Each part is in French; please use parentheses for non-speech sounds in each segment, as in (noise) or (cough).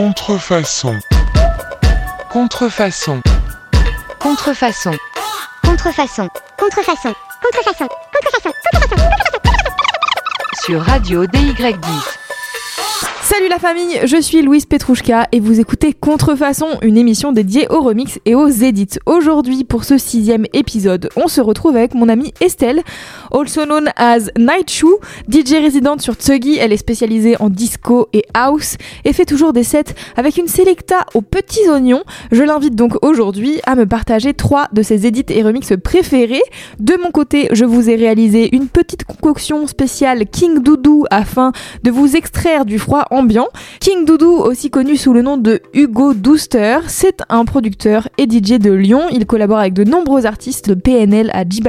Contrefaçon. Contrefaçon. Contrefaçon. Contrefaçon. Contrefaçon. Contrefaçon. Contrefaçon. Contrefaçon. Sur Radio DY10. Salut la famille, je suis Louise Petrouchka et vous écoutez Contrefaçon, une émission dédiée aux remix et aux edits. Aujourd'hui, pour ce sixième épisode, on se retrouve avec mon amie Estelle, also known as Night Shoe, DJ résidente sur Tsugi. Elle est spécialisée en disco et house et fait toujours des sets avec une selecta aux petits oignons. Je l'invite donc aujourd'hui à me partager trois de ses edits et remixes préférés. De mon côté, je vous ai réalisé une petite concoction spéciale King Doudou afin de vous extraire du froid ambiant. King Doudou, aussi connu sous le nom de Hugo Douster, c'est un producteur et DJ de Lyon. Il collabore avec de nombreux artistes de PNL à J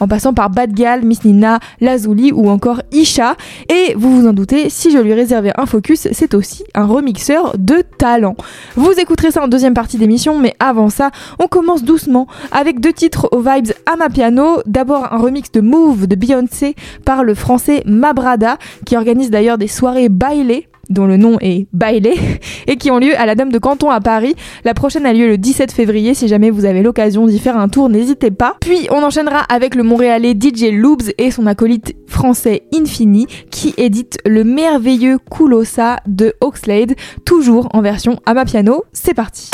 en passant par Bad Gal, Miss Nina, Lazuli ou encore Isha. Et vous vous en doutez, si je lui réservais un focus, c'est aussi un remixeur de talent. Vous écouterez ça en deuxième partie d'émission, mais avant ça, on commence doucement avec deux titres aux vibes à ma piano. D'abord un remix de Move de Beyoncé par le français Mabrada, qui organise d'ailleurs des soirées bailées dont le nom est Bailey, (laughs) et qui ont lieu à la Dame de Canton à Paris. La prochaine a lieu le 17 février. Si jamais vous avez l'occasion d'y faire un tour, n'hésitez pas. Puis on enchaînera avec le Montréalais DJ Loobs et son acolyte français Infini, qui édite le merveilleux Kulosa de Oxlade, toujours en version à ma piano. C'est parti.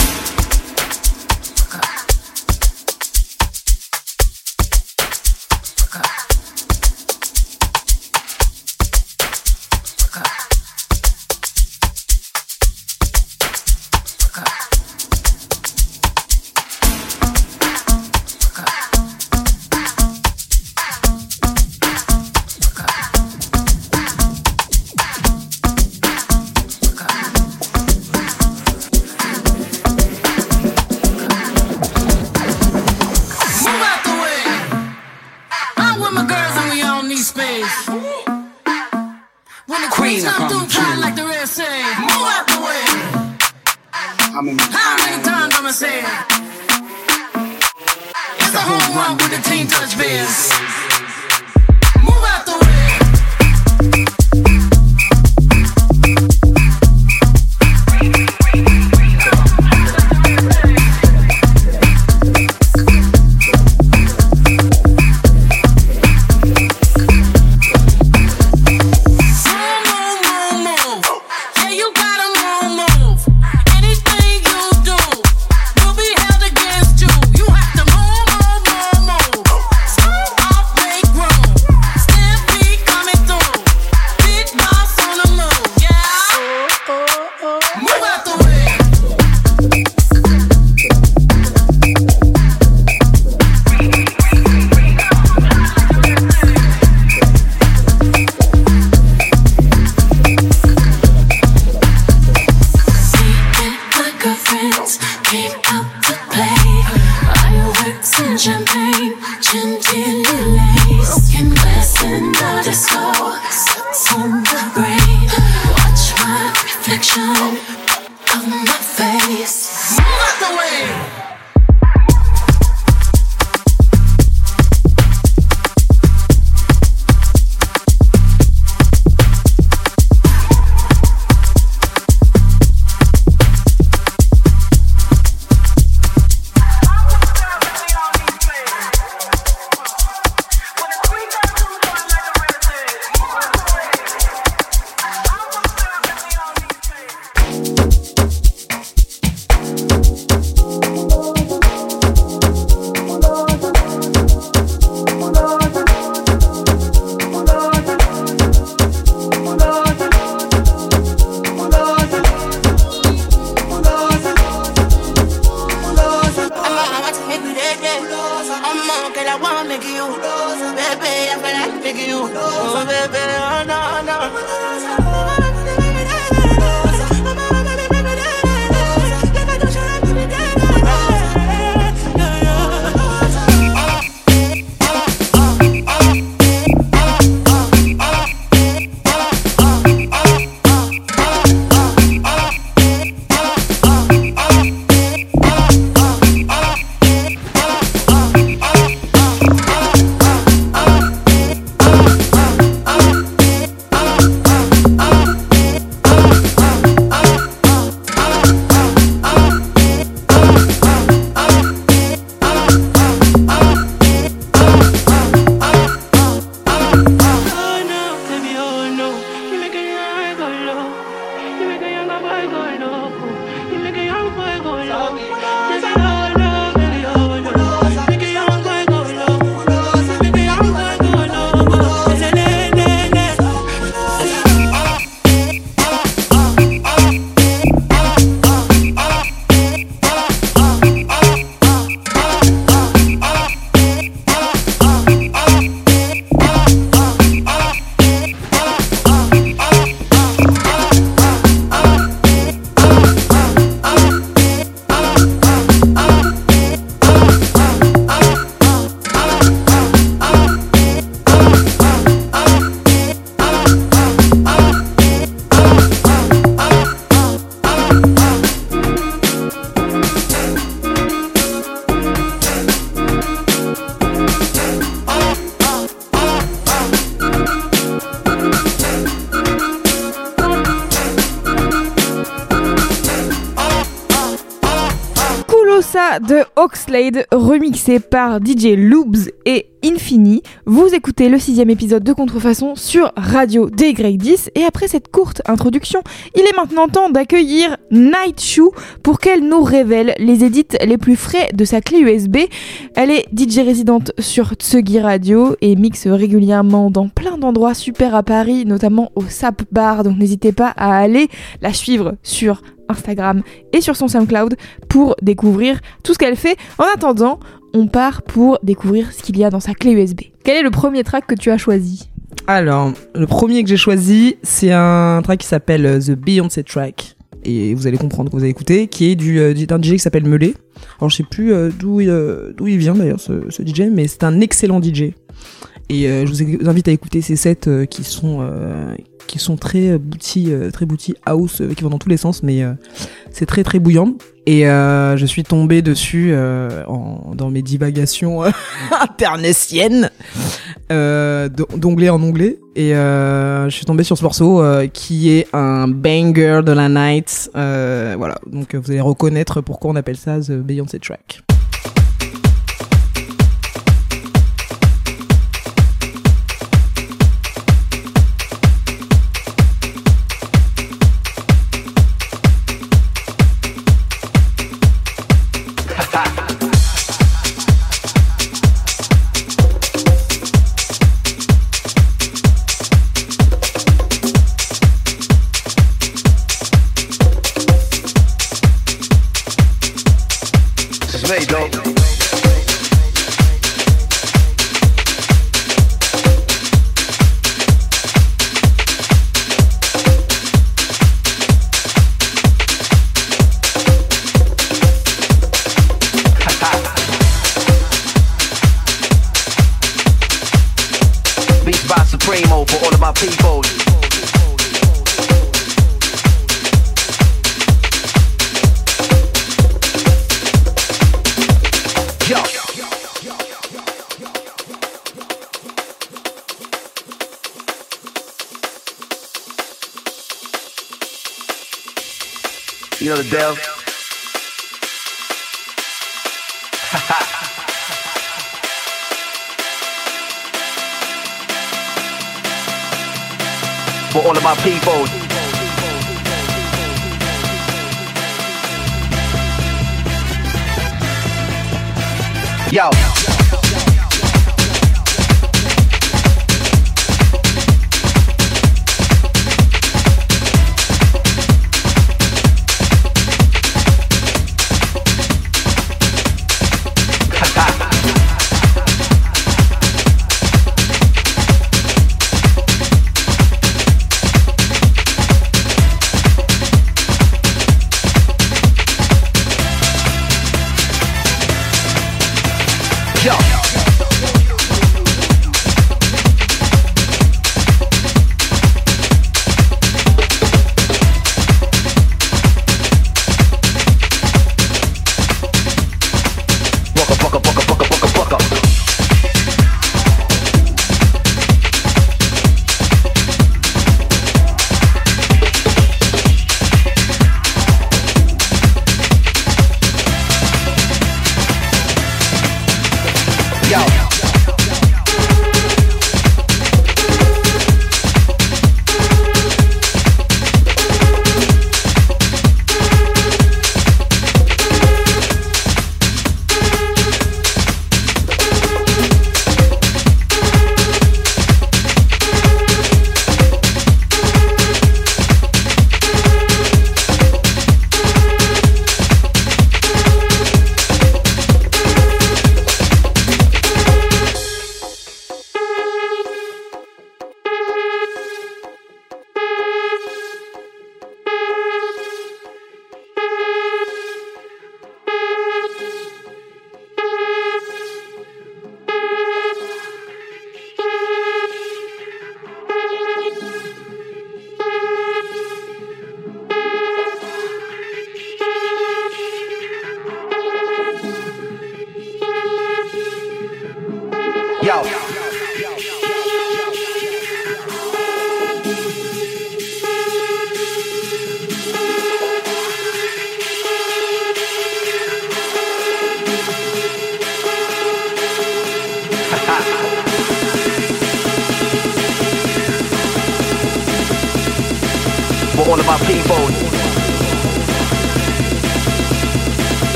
Remixé par DJ Loobs et Infini. Vous écoutez le sixième épisode de Contrefaçon sur Radio DY10. Et après cette courte introduction, il est maintenant temps d'accueillir Night Shoe pour qu'elle nous révèle les édits les plus frais de sa clé USB. Elle est DJ résidente sur Tsugi Radio et mixe régulièrement dans plein d'endroits super à Paris, notamment au Sap Bar. Donc n'hésitez pas à aller la suivre sur Instagram et sur son SoundCloud pour découvrir tout ce qu'elle fait. En attendant, on part pour découvrir ce qu'il y a dans sa clé USB. Quel est le premier track que tu as choisi? Alors, le premier que j'ai choisi, c'est un track qui s'appelle euh, The Beyoncé Track. Et vous allez comprendre que vous allez écouter, qui est du, euh, d'un DJ qui s'appelle Melé. Alors, je sais plus euh, d'où il, vient d'ailleurs, ce, ce DJ, mais c'est un excellent DJ. Et je vous invite à écouter ces sets qui sont qui sont très booty, euh, très booty house, euh, qui vont dans tous les sens, mais euh, c'est très très bouillant. Et euh, je suis tombé dessus euh, dans mes divagations euh, (laughs) internetiennes, euh, d'onglet en onglet. Et euh, je suis tombé sur ce morceau euh, qui est un banger de la night. Euh, voilà, donc euh, vous allez reconnaître pourquoi on appelle ça The Beyoncé Track. The. (laughs) For all of my people. Yo.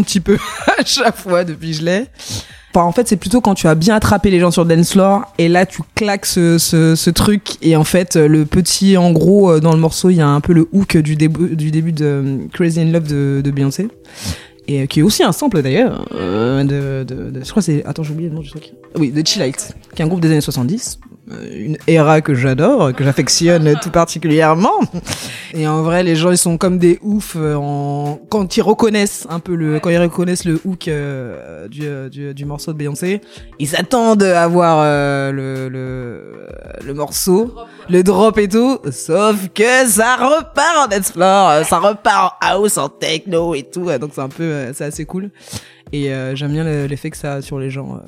Un petit peu (laughs) à chaque fois depuis je l'ai. Enfin, en fait, c'est plutôt quand tu as bien attrapé les gens sur le dance et là tu claques ce, truc et en fait le petit, en gros, euh, dans le morceau, il y a un peu le hook du début du début de euh, Crazy in Love de, Beyoncé. Et euh, qui est aussi un sample d'ailleurs euh, de, de, de- je crois c'est attends j'ai oublié le nom du truc. Oui de Chillite qui est un groupe des années 70 euh, une era que j'adore que j'affectionne tout particulièrement. Et en vrai les gens ils sont comme des oufs euh, en... quand ils reconnaissent un peu le quand ils reconnaissent le hook euh, du, euh, du, du morceau de Beyoncé ils s'attendent à voir euh, le, le le morceau le drop et tout. Sauf que ça repart en dance floor euh, ça repart en house en techno et tout. Euh, donc c'est un peu euh, c'est assez cool. Et euh, j'aime bien le- l'effet que ça a sur les gens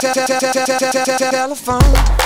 telephone.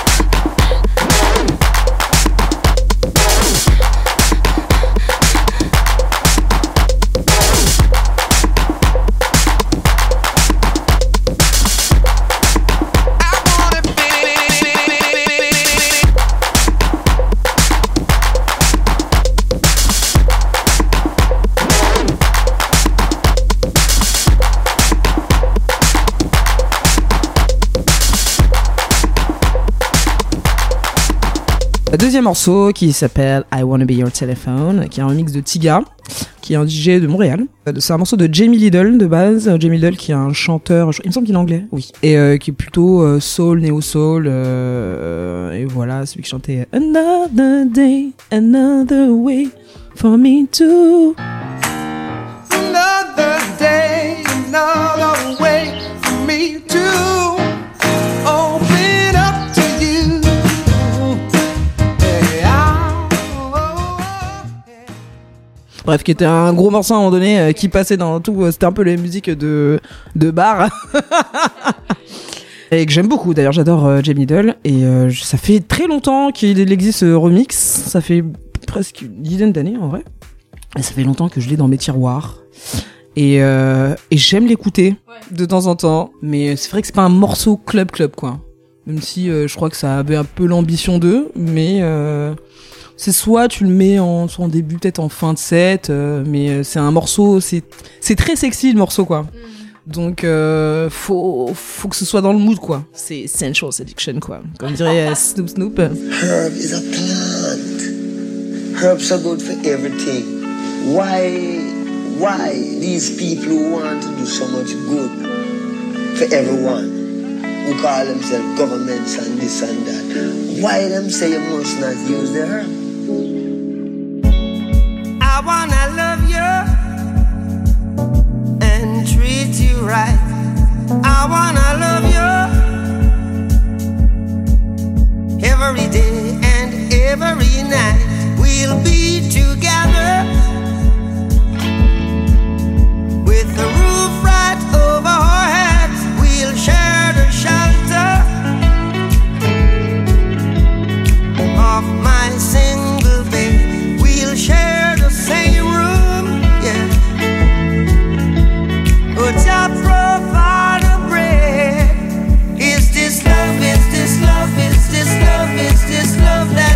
Morceau qui s'appelle I Wanna Be Your Telephone, qui est un remix de Tiga, qui est un DJ de Montréal. C'est un morceau de Jamie Liddle de base. Euh, Jamie Liddle qui est un chanteur, il me semble qu'il est anglais, oui. Et euh, qui est plutôt euh, soul, néo-soul. euh, et voilà, celui qui chantait Another Day, Another Way for Me to. Bref, qui était un gros morceau à un moment donné, euh, qui passait dans tout. euh, C'était un peu les musiques de, de bar. (laughs) Et que j'aime beaucoup. D'ailleurs, j'adore euh, Jamie. Et euh, ça fait très longtemps qu'il existe ce remix. Ça fait presque une dizaine d'années en vrai. Et ça fait longtemps que je l'ai dans mes tiroirs. Et, euh, et j'aime l'écouter de temps en temps. Mais c'est vrai que c'est pas un morceau club club quoi. Même si je crois que ça avait un peu l'ambition d'eux. Mais euh, c'est soit tu le mets en, soit en début, peut-être en fin de set. euh, mais euh, c'est un morceau, c'est c'est très sexy le morceau quoi. Donc euh, faut faut que ce soit dans le mood quoi. C'est sensual seduction quoi. Comme dirait euh, Snoop Snoop. Herb is a plant. Herbs are good for everything. Why, why these people who want to do so much good for everyone, who call themselves governments and this and that, why them say you must not use the herb? I wanna love you and treat you right. I wanna love you every day and every night. We'll be together with the roof right over this love that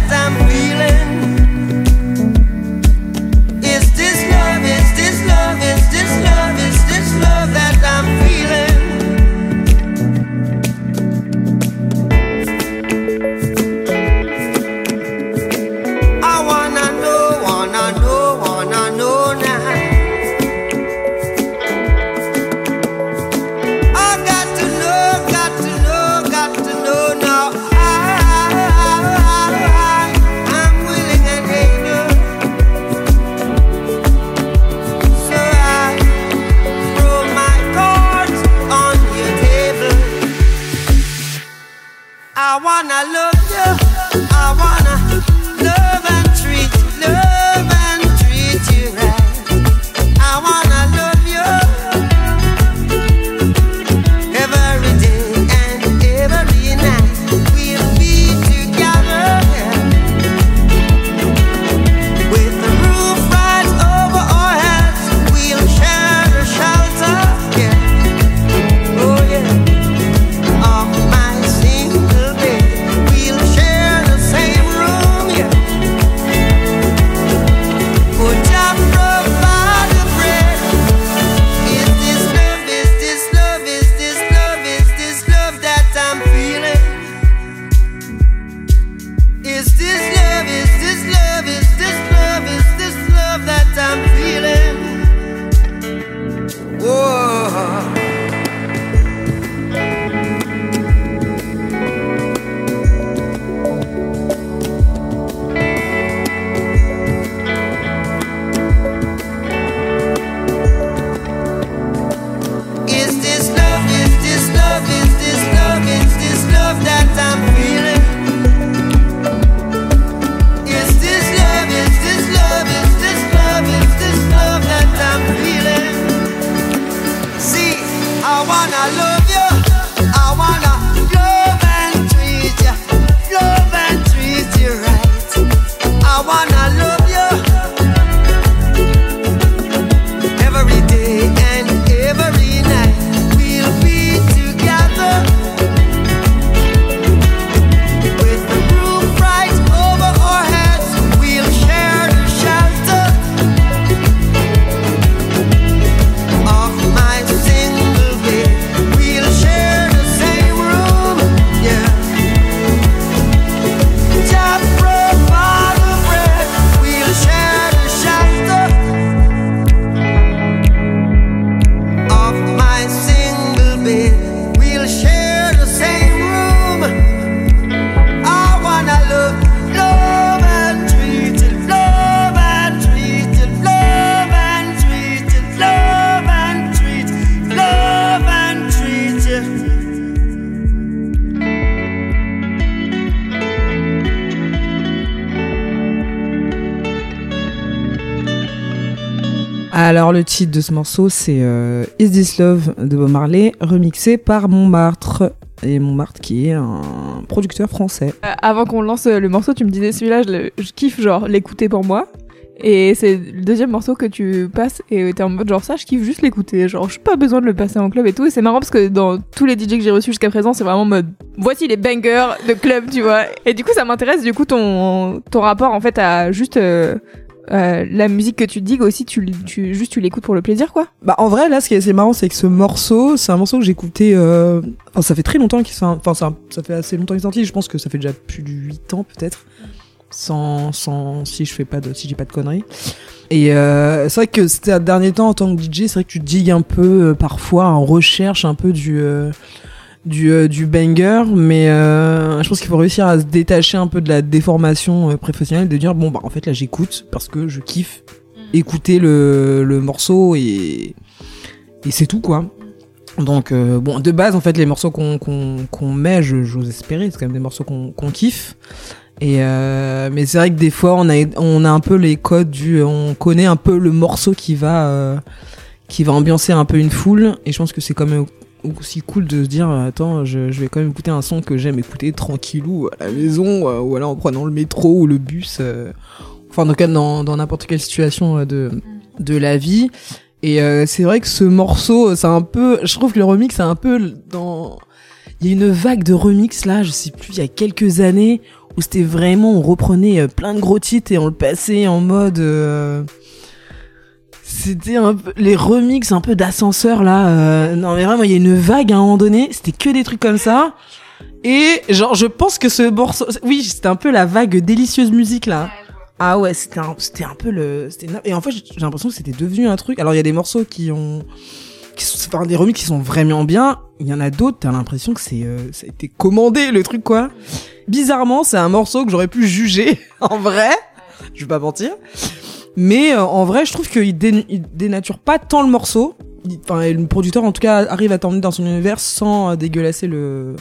le titre de ce morceau c'est euh, Is This Love de Bob Marley remixé par Montmartre et Montmartre qui est un producteur français. Euh, avant qu'on lance euh, le morceau, tu me disais celui-là, je, kiffe genre l'écouter pour moi. Et c'est le deuxième morceau que tu passes et t'es en mode genre ça, je kiffe juste l'écouter. Genre, j'ai pas besoin de le passer en club et tout. Et c'est marrant parce que dans tous les DJ que j'ai reçus jusqu'à présent, c'est vraiment en mode voici les bangers de club, tu vois. Et du coup, ça m'intéresse du coup ton, ton rapport en fait à juste euh, la musique que tu digues aussi, tu, juste tu l'écoutes pour le plaisir quoi. Bah en vrai là ce qui est assez marrant c'est que ce morceau c'est un morceau que écouté euh... enfin ça fait très longtemps qu'il enfin ça, fait assez longtemps qu'il est sorti. Je pense que ça fait déjà plus de 8 ans peut-être. Sans si je fais pas de si j'ai pas de conneries. Et euh, c'est vrai que c'était un dernier temps en tant que DJ c'est vrai que tu digues un peu euh, parfois en recherche un peu du du, euh, du banger mais euh, je pense qu'il faut réussir à se détacher un peu de la déformation euh, professionnelle de dire bon bah en fait là j'écoute parce que je kiffe écouter le, le morceau et, et c'est tout quoi. Donc euh, bon de base en fait les morceaux qu'on met je- j'ose espérer c'est quand même des morceaux qu'on kiffe. Et euh, mais c'est vrai que des fois on a on a un peu les codes du on connaît un peu le morceau qui va euh, qui va ambiancer un peu une foule. Et je pense que c'est quand même aussi cool de se dire attends je, je vais quand même écouter un son que j'aime écouter tranquillou à la maison euh, ou alors en prenant le métro ou le bus euh, enfin dans n'importe quelle situation euh, de de la vie. Et euh, c'est vrai que ce morceau c'est un peu je trouve que le remix c'est un peu dans il y a une vague de remix là je sais plus il y a quelques années où c'était vraiment on reprenait euh, plein de gros titres et on le passait en mode euh, c'était un peu les remix un peu d'ascenseur là euh, non mais vraiment il y a une vague à un moment donné c'était que des trucs comme ça. Et genre je pense que ce morceau oui c'était un peu la vague délicieuse musique là. Ah ouais c'était un, c'était un peu le et en fait j'ai l'impression que c'était devenu un truc. Alors il y a des morceaux qui ont sont enfin, des remix qui sont vraiment bien. Il y en a d'autres t'as l'impression que c'est euh, ça a été commandé le truc quoi. Bizarrement c'est un morceau que j'aurais pu juger (laughs) en vrai. Je vais pas mentir mais euh, en vrai je trouve qu'il dé- il dénature pas tant le morceau. Enfin le producteur en tout cas arrive à t'emmener dans son univers sans euh, dégueulasser le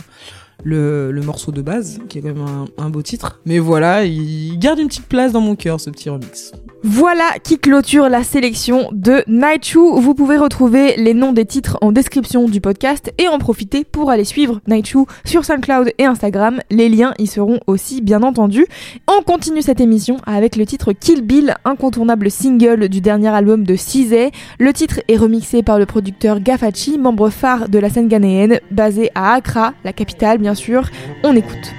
le, morceau de base, qui est quand même un, beau titre. Mais voilà, il garde une petite place dans mon cœur, ce petit remix. Voilà qui clôture la sélection de Nightshoe. Vous pouvez retrouver les noms des titres en description du podcast et en profiter pour aller suivre Nightshoe sur SoundCloud et Instagram. Les liens y seront aussi bien entendu. On continue cette émission avec le titre Kill Bill, incontournable single du dernier album de Cizé. Le titre est remixé par le producteur Gafachi, membre phare de la scène ghanéenne, basé à Accra, la capitale bien sûr. On écoute.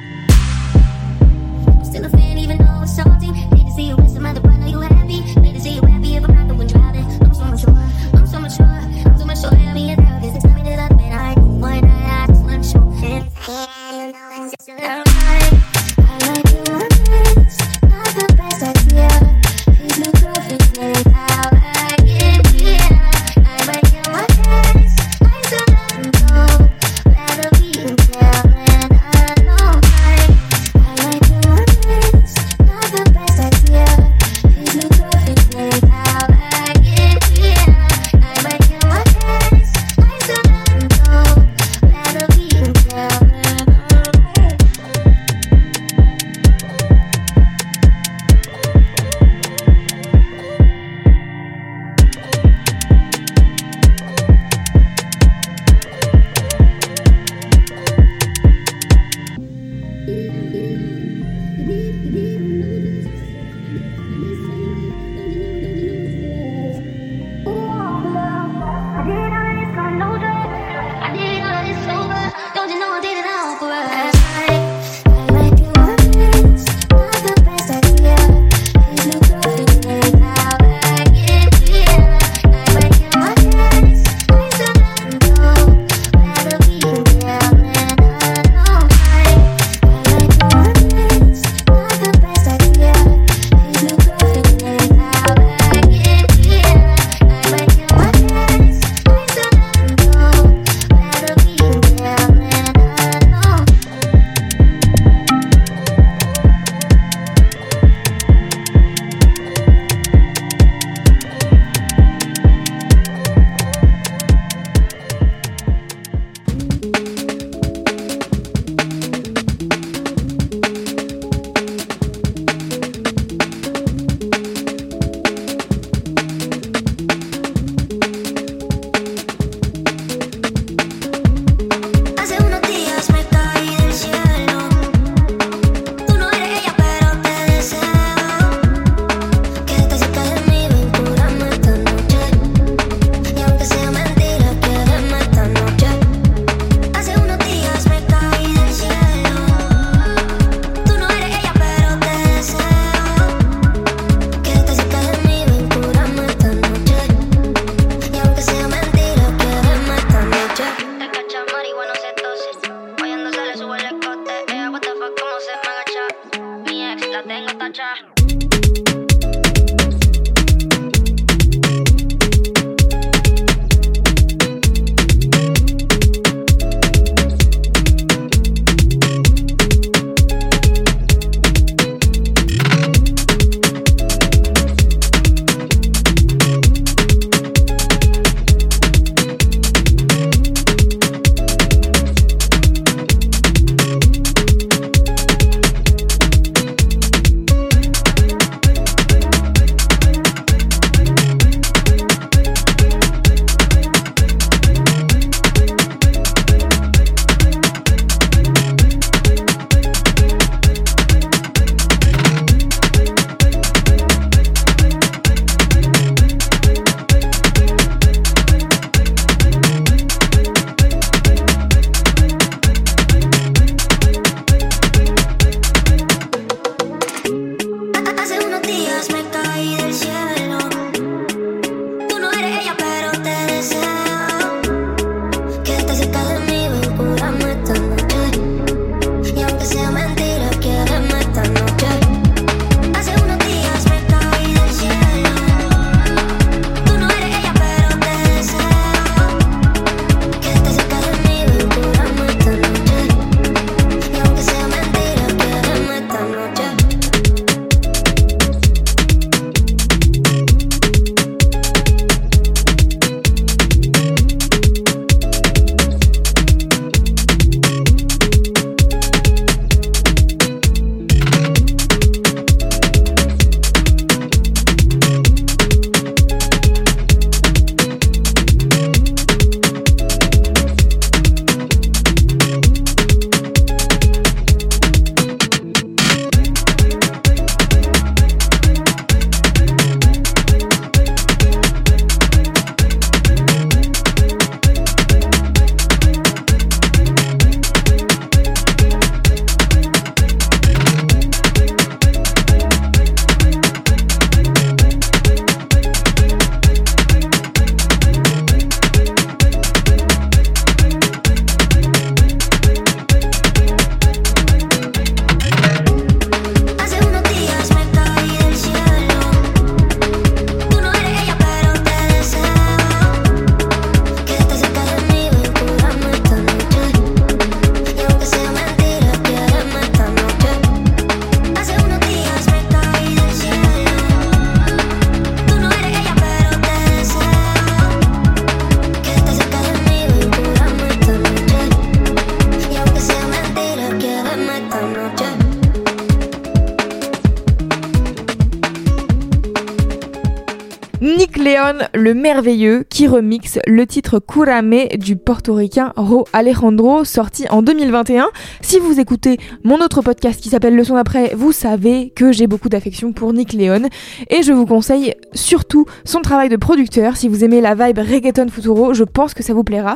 Merveilleux, qui remixe le titre Kurame du portoricain Ro Alejandro, sorti en 2021. Si vous écoutez mon autre podcast qui s'appelle Le son d'après, vous savez que j'ai beaucoup d'affection pour Nick Leon et je vous conseille surtout son travail de producteur. Si vous aimez la vibe reggaeton futuro, je pense que ça vous plaira.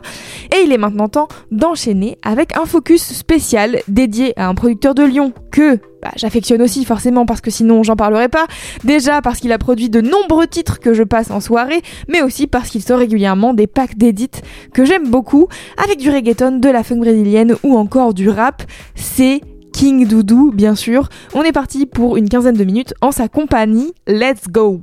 Et il est maintenant temps d'enchaîner avec un focus spécial dédié à un producteur de Lyon que bah, j'affectionne aussi forcément parce que sinon j'en parlerai pas. Déjà parce qu'il a produit de nombreux titres que je passe en soirée, mais aussi parce qu'il sort régulièrement des packs d'édits que j'aime beaucoup, avec du reggaeton, de la funk brésilienne ou encore du rap. C'est King Doudou, bien sûr. On est parti pour une quinzaine de minutes en sa compagnie. Let's go!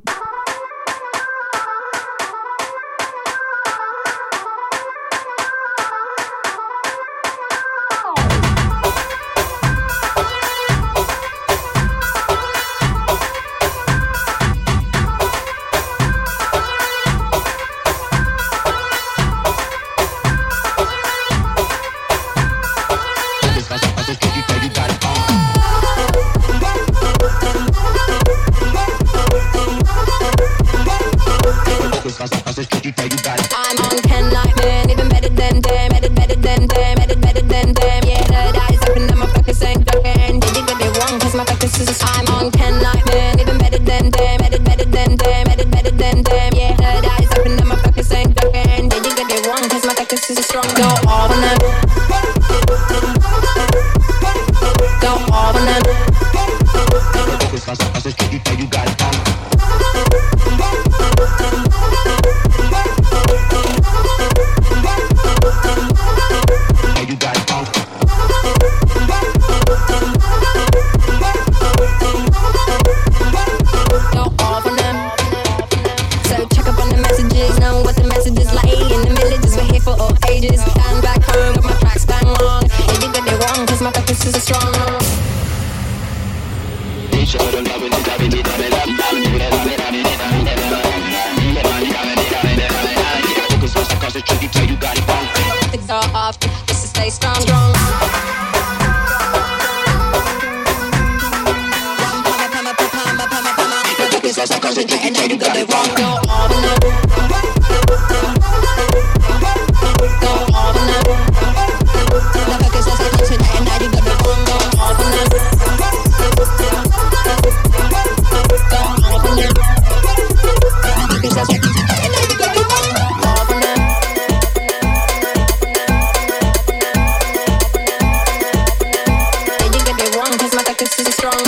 Strong.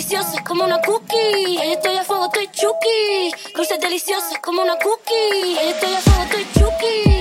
deliciosa como una cookie. Estoy a fuego, estoy chuki. Dulce deliciosa como una cookie. Estoy a fuego, estoy chuki.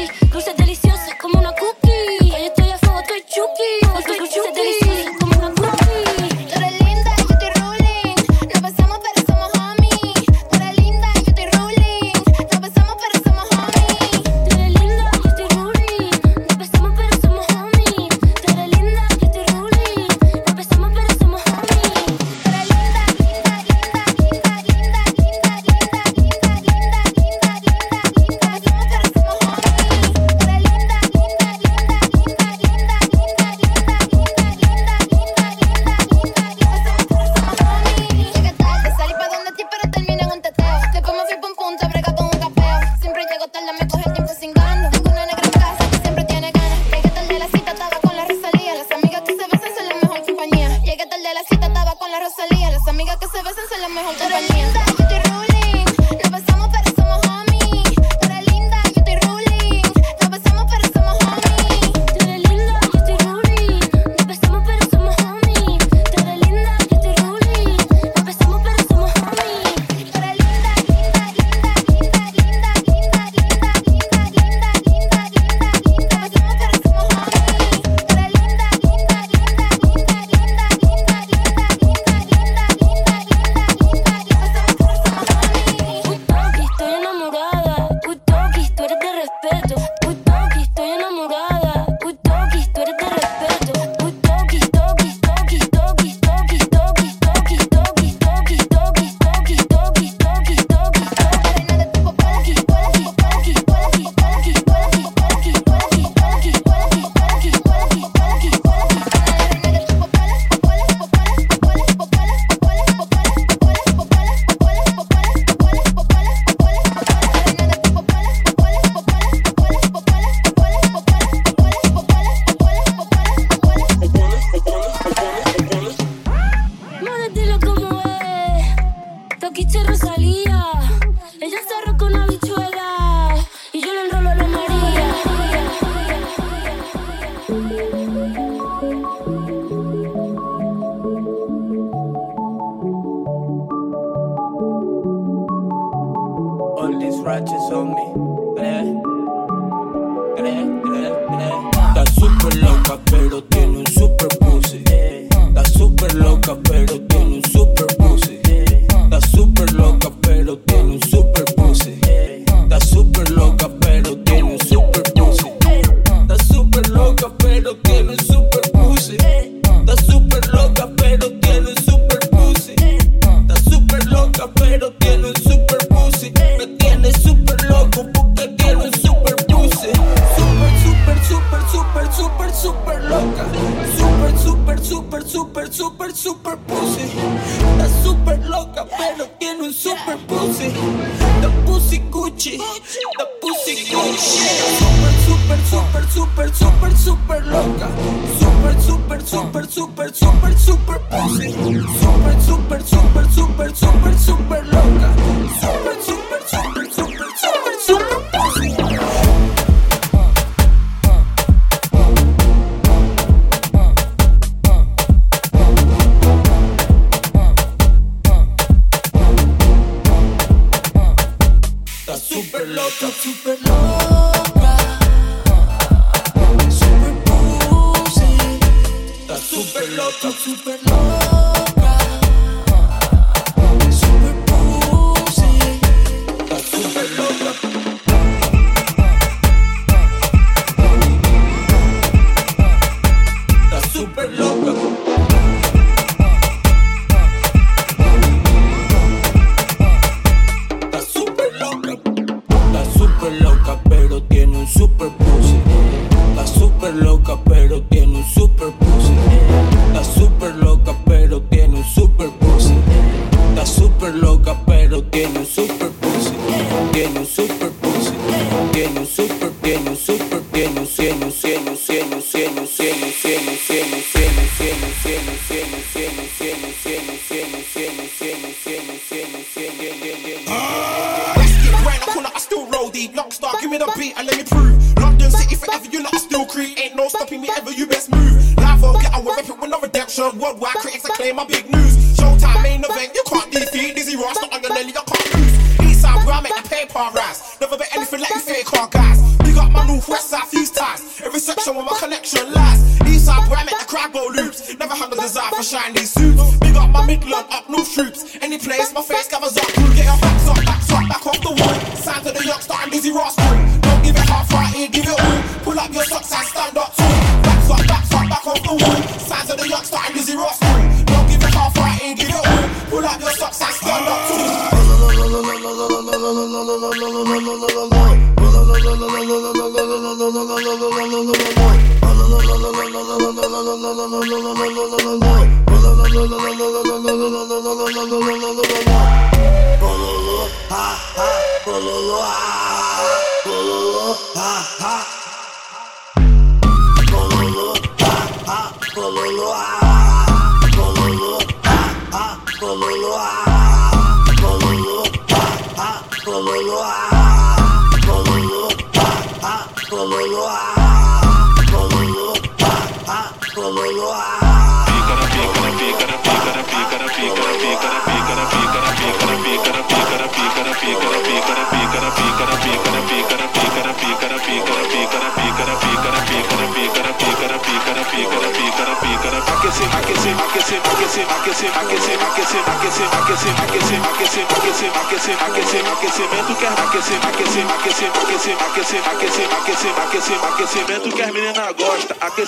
super, super low. Easy Ross.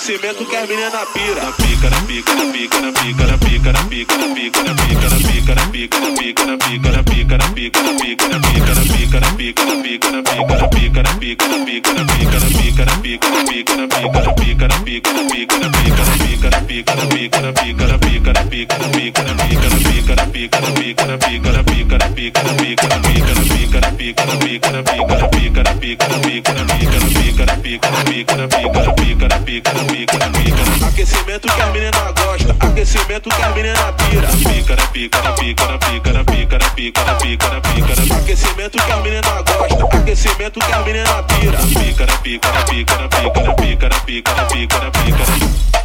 cimento que as meninas pira. Pica, na pica, na pica, na pica, na pica, na pica. Aquecimento que as menina gosta, aquecimento que as menina pira. Pica, na pica, na pica, na pica, na pica, na pica, na pica, na pica, aquecimento que as menina gosta, aquecimento que as menina pira. Pica, na pica, na pica, na pica, na pica, na pica, na pica, na pica.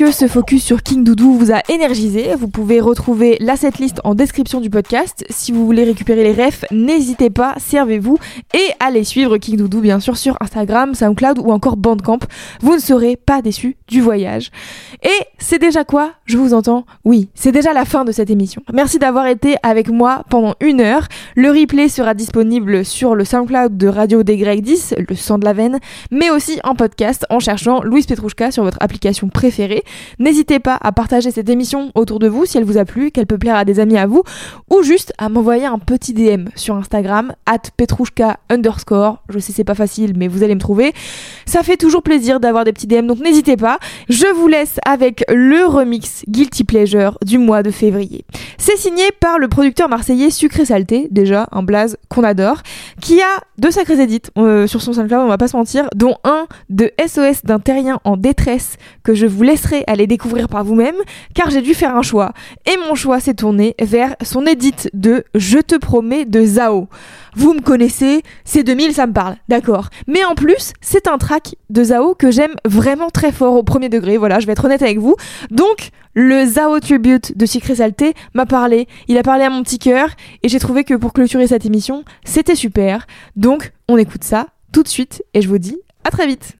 Que ce focus sur King Doudou vous a énergisé. Vous pouvez retrouver la setlist en description du podcast. Si vous voulez récupérer les refs, n'hésitez pas, servez-vous et allez suivre King Doudou bien sûr sur Instagram, SoundCloud ou encore Bandcamp. Vous ne serez pas déçus du voyage. Et c'est déjà quoi? Je vous entends Oui, c'est déjà la fin de cette émission. Merci d'avoir été avec moi pendant une heure. Le replay sera disponible sur le SoundCloud de Radio DY10, le sang de la veine, mais aussi en podcast en cherchant Louise Petrouchka sur votre application préférée. N'hésitez pas à partager cette émission autour de vous si elle vous a plu, qu'elle peut plaire à des amis à vous, ou juste à m'envoyer un petit DM sur Instagram, at petrouchka underscore. Je sais c'est pas facile, mais vous allez me trouver. Ça fait toujours plaisir d'avoir des petits DM, donc n'hésitez pas. Je vous laisse avec le remix Guilty Pleasure du mois de février. C'est signé par le producteur marseillais Sucré Salté, déjà un blaze qu'on adore, qui a deux sacrés édits euh, sur son SoundCloud, on va pas se mentir, dont un de SOS d'un terrien en détresse que je vous laisserai aller découvrir par vous-même, car j'ai dû faire un choix. Et mon choix s'est tourné vers son édit de Je te promets de Zao. Vous me connaissez, c'est 2000, ça me parle, d'accord. Mais en plus, c'est un track de Zao que j'aime vraiment très fort au premier degré, voilà, je vais être honnête avec vous. Donc, le Zao Tribute de Secret Salté m'a parlé, il a parlé à mon petit cœur, et j'ai trouvé que pour clôturer cette émission, c'était super. Donc, on écoute ça tout de suite, et je vous dis à très vite.